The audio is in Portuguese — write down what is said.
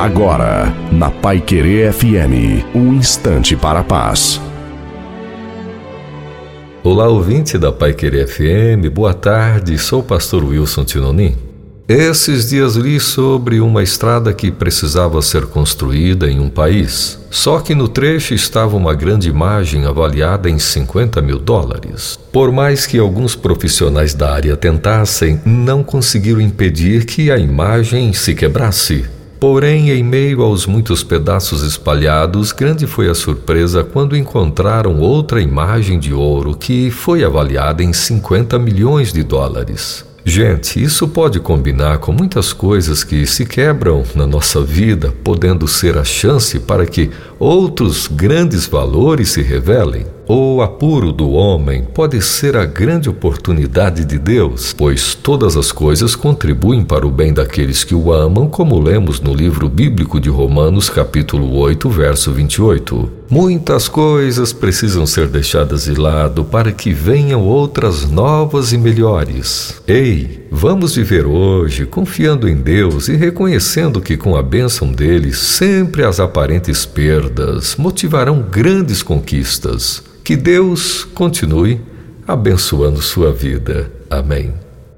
Agora, na Pai Querer FM, um instante para a paz. Olá, ouvinte da Pai Querer FM, boa tarde, sou o pastor Wilson Tinonim. Esses dias li sobre uma estrada que precisava ser construída em um país. Só que no trecho estava uma grande imagem avaliada em 50 mil dólares. Por mais que alguns profissionais da área tentassem, não conseguiram impedir que a imagem se quebrasse. Porém, em meio aos muitos pedaços espalhados, grande foi a surpresa quando encontraram outra imagem de ouro que foi avaliada em 50 milhões de dólares. Gente, isso pode combinar com muitas coisas que se quebram na nossa vida, podendo ser a chance para que outros grandes valores se revelem. O apuro do homem pode ser a grande oportunidade de Deus, pois todas as coisas contribuem para o bem daqueles que o amam, como lemos no livro bíblico de Romanos, capítulo 8, verso 28. Muitas coisas precisam ser deixadas de lado para que venham outras novas e melhores. Ei, vamos viver hoje confiando em Deus e reconhecendo que com a bênção dele sempre as aparentes perdas motivarão grandes conquistas. Que Deus continue abençoando sua vida. Amém.